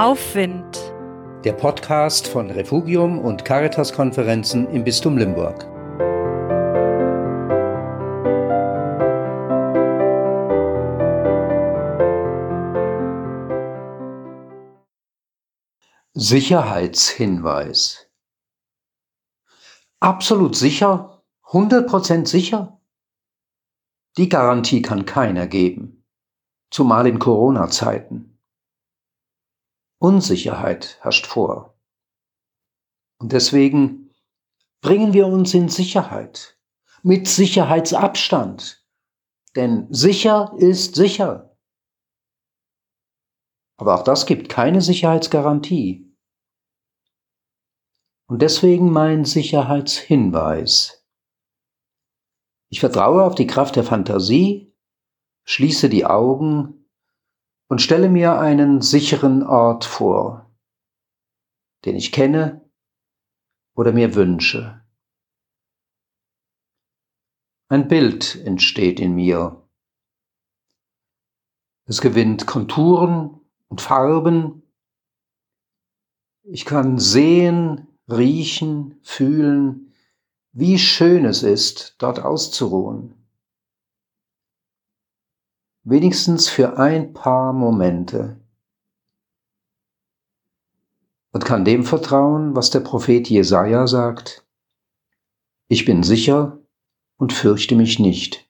Aufwind. Der Podcast von Refugium und Caritas-Konferenzen im Bistum Limburg. Sicherheitshinweis. Absolut sicher? 100% sicher? Die Garantie kann keiner geben, zumal in Corona-Zeiten. Unsicherheit herrscht vor. Und deswegen bringen wir uns in Sicherheit, mit Sicherheitsabstand, denn sicher ist sicher. Aber auch das gibt keine Sicherheitsgarantie. Und deswegen mein Sicherheitshinweis. Ich vertraue auf die Kraft der Fantasie, schließe die Augen und stelle mir einen sicheren Ort vor, den ich kenne oder mir wünsche. Ein Bild entsteht in mir. Es gewinnt Konturen und Farben. Ich kann sehen, riechen, fühlen, wie schön es ist, dort auszuruhen. Wenigstens für ein paar Momente. Und kann dem vertrauen, was der Prophet Jesaja sagt. Ich bin sicher und fürchte mich nicht.